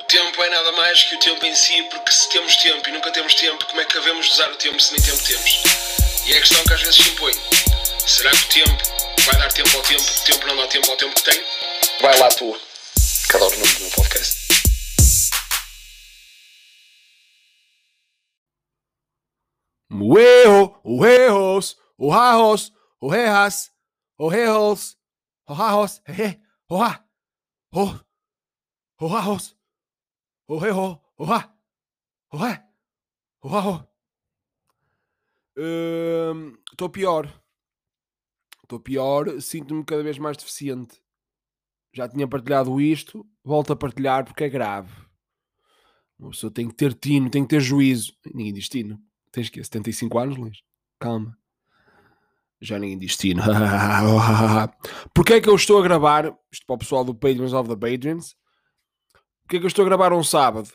O tempo é nada mais que o tempo em si, porque se temos tempo e nunca temos tempo, como é que devemos usar o tempo se nem tempo temos? E é a questão que às vezes se impõe. Será que o tempo vai dar tempo ao tempo, o tempo não dá tempo ao tempo que tem? Vai lá tu, que adoro o nome do meu podcast. Ueho, uejos, ujajos, ujejas, ojejos, ojajos, jeje, oja, o, ojajos, ojejo, oja, oje, ojajo. Estou pior. Estou pior, sinto-me cada vez mais deficiente. Já tinha partilhado isto, volto a partilhar porque é grave. Uma pessoa tem que ter tino, tem que ter juízo. Ninguém diz tino. Tens que 75 anos, Luís? Calma. Já ninguém diz tino. Porquê é que eu estou a gravar? Isto para o pessoal do Patrons of the Patrons. Porquê é que eu estou a gravar um sábado?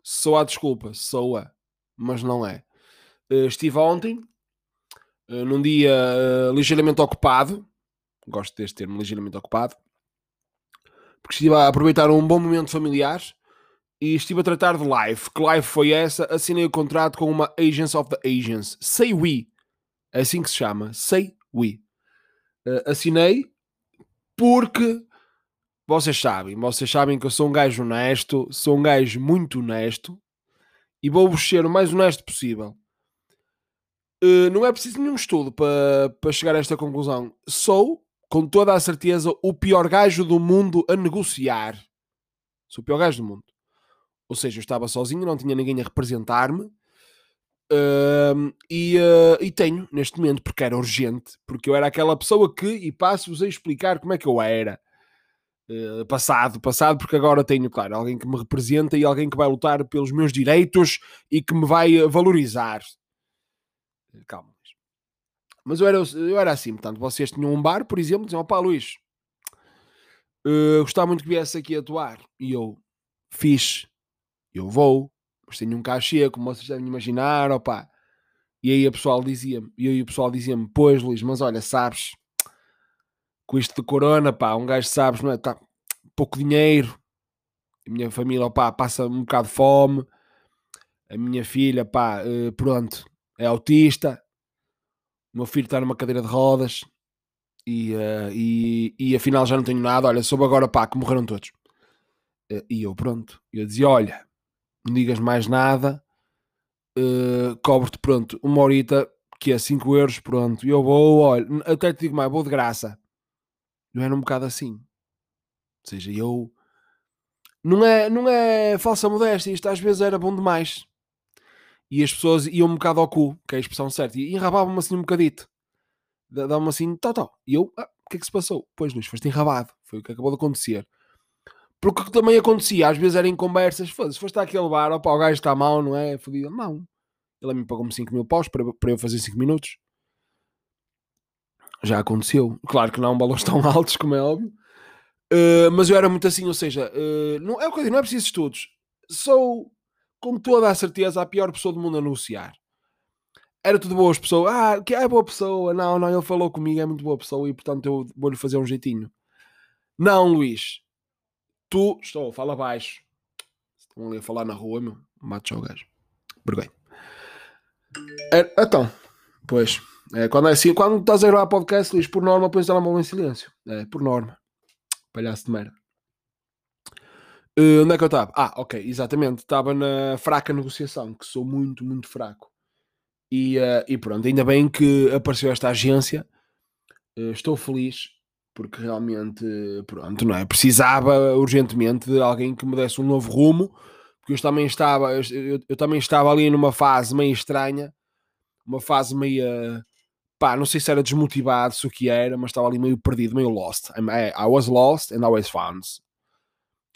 Soa a desculpa, soa, mas não é. Uh, estive ontem, uh, num dia uh, ligeiramente ocupado. Gosto deste termo, ligeiramente ocupado. Porque estive a aproveitar um bom momento familiar e estive a tratar de live. Que live foi essa? Assinei o contrato com uma Agents of the Agents. Say We. É assim que se chama. Say We. Assinei porque vocês sabem, vocês sabem que eu sou um gajo honesto, sou um gajo muito honesto e vou-vos ser o mais honesto possível. Uh, não é preciso nenhum estudo para, para chegar a esta conclusão. Sou, com toda a certeza, o pior gajo do mundo a negociar. Sou o pior gajo do mundo. Ou seja, eu estava sozinho, não tinha ninguém a representar-me. Uh, e, uh, e, tenho neste momento, porque era urgente, porque eu era aquela pessoa que, e passo-vos a explicar como é que eu era. Uh, passado, passado, porque agora tenho, claro, alguém que me representa e alguém que vai lutar pelos meus direitos e que me vai valorizar. Calma, mas eu era, eu era assim, portanto, vocês tinham um bar, por exemplo, diziam, opá, Luís, gostava muito que viesse aqui atuar. E eu fiz eu vou, mas tenho um cachê, como vocês devem imaginar, opá. E aí a pessoal dizia-me, e aí o pessoal dizia-me, pois Luís, mas olha, sabes, com isto de corona, pá, um gajo sabes, não é? Tá, pouco dinheiro, a minha família, opá, passa um bocado de fome, a minha filha, pá, eh, pronto, é autista, o meu filho está numa cadeira de rodas, e, uh, e, e afinal já não tenho nada, olha, soube agora, pá, que morreram todos. Uh, e eu, pronto, eu dizia, olha, não digas mais nada, uh, cobro-te, pronto, uma horita, que é 5 euros, pronto, e eu vou, olha, até te digo mais, vou de graça. Não era um bocado assim. Ou seja, eu... Não é, não é falsa modéstia, isto às vezes era bom demais. E as pessoas iam um bocado ao cu, que é a expressão certa, e enrabavam-me assim um bocadito. Davam-me assim, tal, tal. E eu, ah, o que é que se passou? Pois, Luís, foste enrabado. Foi o que acabou de acontecer. Porque também acontecia, às vezes era em conversas, se foste àquele bar, opa, o gajo está mal, não é? Fodido. Não. Ele me pagou-me 5 mil paus para, para eu fazer 5 minutos. Já aconteceu. Claro que não valores tão altos, como é óbvio. Uh, mas eu era muito assim, ou seja, uh, não, é o que eu digo, não é preciso estudos. Sou, com toda a certeza, a pior pessoa do mundo a anunciar. Era tudo boas pessoas. Ah, que é boa pessoa. Não, não, ele falou comigo, é muito boa pessoa e portanto eu vou-lhe fazer um jeitinho. Não, Luís Tu, estou, fala baixo. Estão ali a falar na rua, meu. Mate o gajo. Vergonha. É, então, pois. É, quando é assim, quando estás a gravar podcast, Luís, por norma, pões ela mão em silêncio. É, por norma. Palhaço de merda. Uh, onde é que eu estava? Ah, ok, exatamente. Estava na fraca negociação, que sou muito, muito fraco. E, uh, e pronto, ainda bem que apareceu esta agência. Uh, estou feliz porque realmente, pronto, não é? Precisava urgentemente de alguém que me desse um novo rumo, porque eu também estava, eu, eu também estava ali numa fase meio estranha, uma fase meio, pá, não sei se era desmotivado, se o que era, mas estava ali meio perdido, meio lost. I was lost and always found.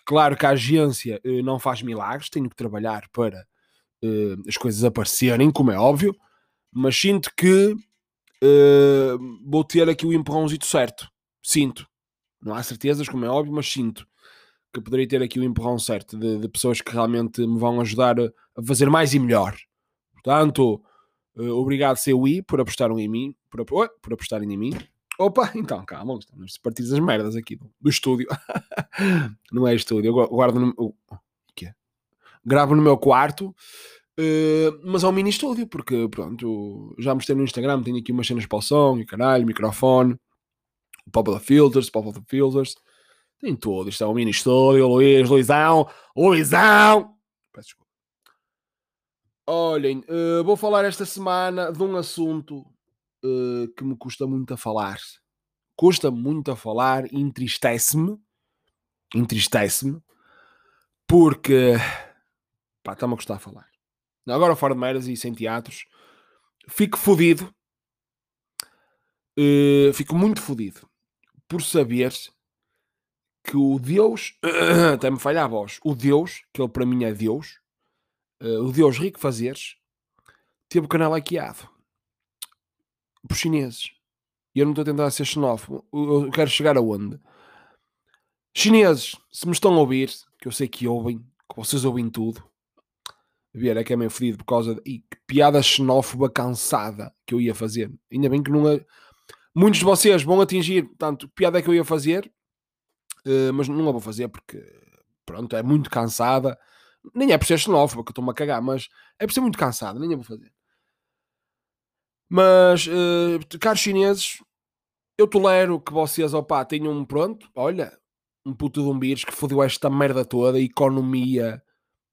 Claro que a agência uh, não faz milagres, tenho que trabalhar para uh, as coisas aparecerem, como é óbvio, mas sinto que uh, vou ter aqui o empurrãozito certo Sinto. Não há certezas, como é óbvio, mas sinto que poderia ter aqui o empurrão certo de, de, pessoas que realmente me vão ajudar a, a fazer mais e melhor. Portanto, uh, obrigado CUI por apostarem em mim, por, por apostarem em mim. Opa, então, calma, estamos a partir das merdas aqui do, do estúdio. não é estúdio, eu guardo no. O que é? Gravo no meu quarto, uh, mas é um mini estúdio, porque pronto, já mostrei no Instagram, tenho aqui umas cenas para o som e caralho, microfone, pop of the filters, pop of the filters, tem tudo. Isto é um mini estúdio, Luís, Luizão, Luizão! Peço desculpa. Olhem, uh, vou falar esta semana de um assunto uh, que me custa muito a falar. Custa muito a falar, entristece-me. Entristece-me. Porque. Pá, está-me a custar a falar. Agora fora de meiras e sem teatros. Fico fodido. Uh, fico muito fodido. Por saber que o Deus. até me falha a voz. O Deus, que ele para mim é Deus. Uh, o Deus rico fazeres. Teve o canal hackeado por chineses. E eu não estou a tentar ser xenófobo. Eu quero chegar aonde? Chineses, se me estão a ouvir, que eu sei que ouvem, que vocês ouvem tudo, ver é que é meio fedido por causa de e, que piada xenófoba cansada que eu ia fazer. Ainda bem que é. Muitos de vocês vão atingir, portanto, piada é que eu ia fazer, uh, mas não a vou fazer porque, pronto, é muito cansada. Nem é por ser xenófoba que eu estou-me a cagar, mas é por ser muito cansada, nem a vou fazer. Mas, uh, caros chineses, eu tolero que vocês, opá, tenham, pronto, olha, um puto de um vírus que fodeu esta merda toda, economia,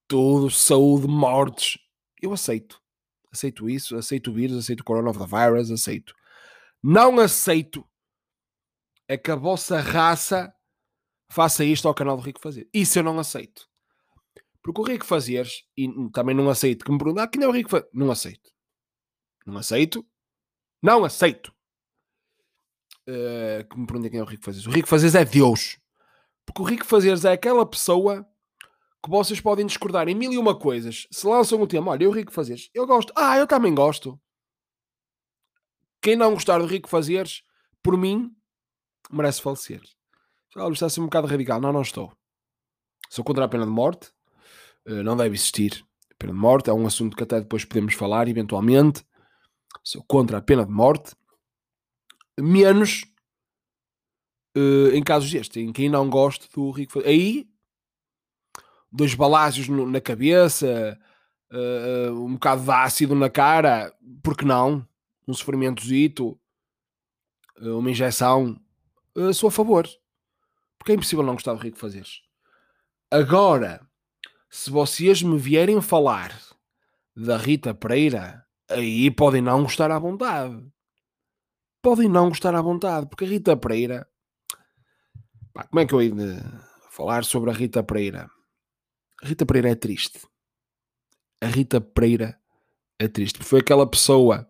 tudo, saúde, mortes. Eu aceito. Aceito isso, aceito o vírus, aceito o coronavirus, aceito. Não aceito é que a vossa raça faça isto ao canal do Rico Fazer. Isso eu não aceito. Porque o Rico Fazeres, e também não aceito que me perguntem, ah, quem é o Rico Fazer? Não aceito. Não aceito. Não aceito. Uh, que me perguntem quem é o Rico Fazeres. O Rico Fazeres é Deus. Porque o Rico Fazeres é aquela pessoa que vocês podem discordar em mil e uma coisas. Se lançam o tema, olha, eu Rico Fazeres, eu gosto. Ah, eu também gosto. Quem não gostar do Rico Fazeres, por mim, merece falecer. Olha, está a ser um bocado radical. Não, não estou. Sou contra a pena de morte. Uh, não deve existir. A pena de morte é um assunto que até depois podemos falar, eventualmente sou contra a pena de morte, menos uh, em casos destes, em quem não gosta do rico. Aí, dois balásios no, na cabeça, uh, um bocado de ácido na cara, porque não? Um sofrimentozito, uh, uma injeção, sou a favor. Porque é impossível não gostar do rico fazer. Agora, se vocês me vierem falar da Rita Pereira aí podem não gostar à vontade. Podem não gostar à vontade, porque a Rita Pereira. Pá, como é que eu ia falar sobre a Rita Pereira? A Rita Pereira é triste. A Rita Pereira é triste. Foi aquela pessoa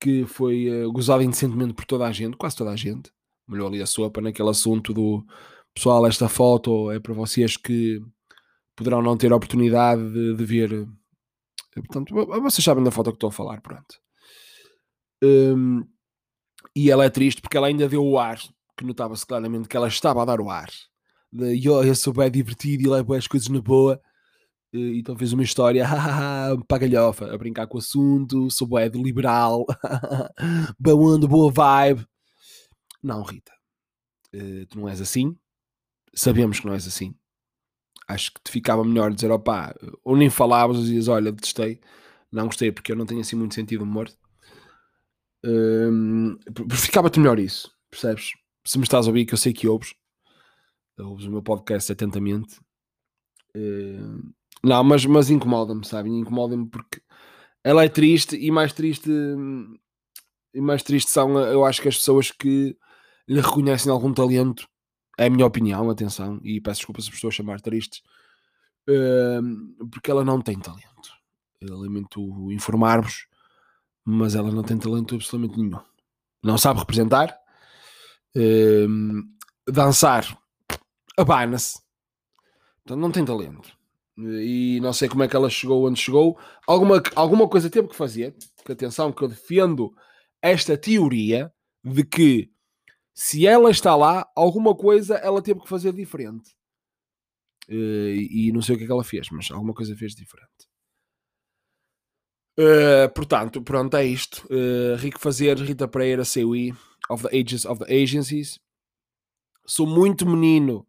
que foi uh, gozada indecentemente por toda a gente, quase toda a gente. Melhor ali a sopa naquele assunto do pessoal, esta foto é para vocês que poderão não ter a oportunidade de, de ver Portanto, vocês sabem da foto que estou a falar, pronto. Um, e ela é triste porque ela ainda deu o ar, que notava-se claramente que ela estava a dar o ar. De, eu, eu sou bem divertido e levo as coisas na boa. E, então fez uma história para galhofa, a brincar com o assunto, sou bem liberal, boa onda, boa vibe. Não, Rita, uh, tu não és assim. Sabemos que não és assim acho que te ficava melhor dizer, opá, ou nem falavas, ou dizias, olha, detestei, não gostei porque eu não tenho assim muito sentido humor. Um, Ficava-te melhor isso, percebes? Se me estás a ouvir, que eu sei que ouves, ouves o meu podcast atentamente. Uh, não, mas, mas incomoda-me, sabe? Incomoda-me porque ela é triste e mais triste e mais triste são, eu acho que as pessoas que lhe reconhecem algum talento é a minha opinião, atenção, e peço desculpa se estou a chamar tristes, uh, porque ela não tem talento. Eu lamento informar-vos, mas ela não tem talento absolutamente nenhum. Não sabe representar, uh, dançar, abana-se, então não tem talento. E não sei como é que ela chegou onde chegou. Alguma, alguma coisa teve que fazer, que atenção, que eu defendo esta teoria de que se ela está lá, alguma coisa ela teve que fazer diferente. Uh, e não sei o que é que ela fez, mas alguma coisa fez diferente. Uh, portanto, pronto, é isto. Uh, Rico Fazer, Rita Pereira, CUI. of the ages of the agencies. Sou muito menino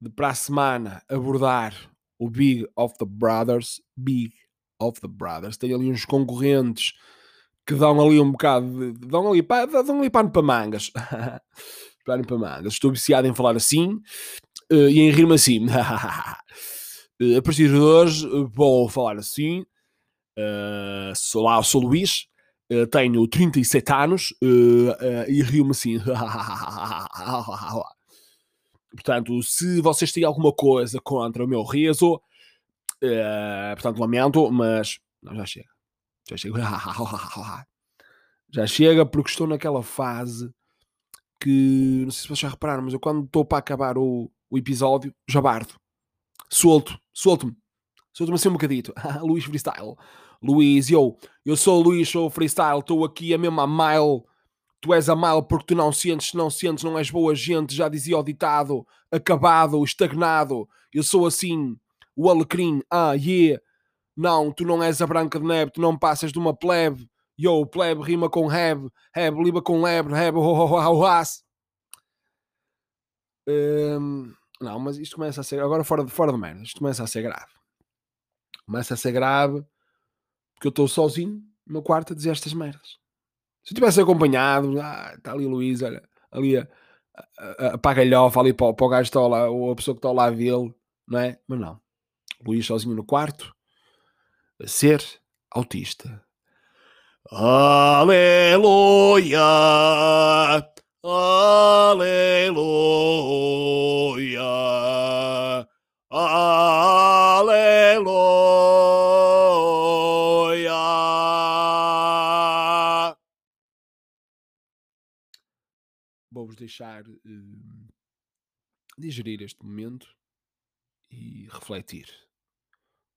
de para a semana abordar o Big of the Brothers. Big of the Brothers. Tenho ali uns concorrentes que dão ali um bocado de, dão ali, dão ali pano para mangas. pano para mangas. Estou viciado em falar assim uh, e em rir-me assim. uh, a partir de hoje vou falar assim. Uh, sou lá, sou Luís. tenho 37 anos e rio-me assim. Portanto, se vocês têm alguma coisa contra o meu riso, portanto, lamento, mas não, já chega. Já chega. Já chega porque estou naquela fase que não sei se vocês já repararam, mas eu quando estou para acabar o, o episódio, já bardo. Solto, solto-me. Solto-me assim um bocadito. Luís Freestyle. Luís, eu, eu sou o Luís, sou o Freestyle, estou aqui a mesma mile. Tu és a mile porque tu não sentes, não sentes, não és boa gente. Já dizia o ditado, acabado, estagnado. Eu sou assim, o alecrim, ah, yeah. Não, tu não és a Branca de Neve, tu não passas de uma plebe. Yo, plebe rima com heb, heb liba com lebre, heb, ho, ho, ho, ho, as. Um, não, mas isto começa a ser, agora fora de, fora de merda, isto começa a ser grave. Começa a ser grave porque eu estou sozinho no quarto a dizer estas merdas. Se eu tivesse acompanhado, ah, está ali o Luís, olha, ali a, a, a, a galhofa ali para, para o gajo que está lá, ou a pessoa que está lá a vê-lo, não é? Mas não. Luís sozinho no quarto, ser autista. Aleluia, aleluia, aleluia. Vou-vos deixar uh, digerir este momento e refletir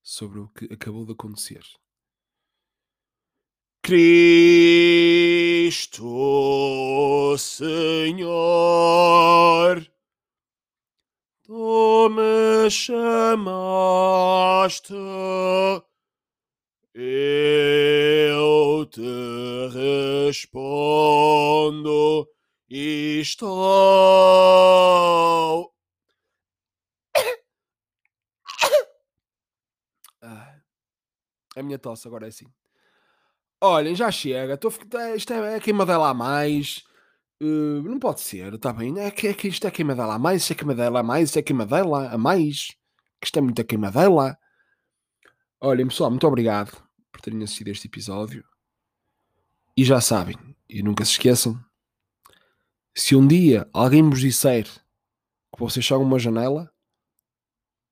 sobre o que acabou de acontecer. Cristo Senhor, tu me chamaste, eu te respondo, estou. A minha tosse agora é assim. Olhem, já chega. Estou, é, isto é, é queimadela a mais. Uh, não pode ser, está bem? É que, é que isto é queimadela a mais, isto é queimadela a mais, isto é queimadela a mais. Que isto é muita queimadela. Olhem, pessoal, muito obrigado por terem assistido este episódio. E já sabem, e nunca se esqueçam, se um dia alguém vos disser que vocês são uma janela,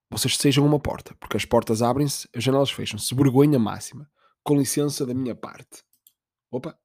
vocês sejam uma porta, porque as portas abrem-se, as janelas fecham-se. Vergonha máxima com licença da minha parte. Opa!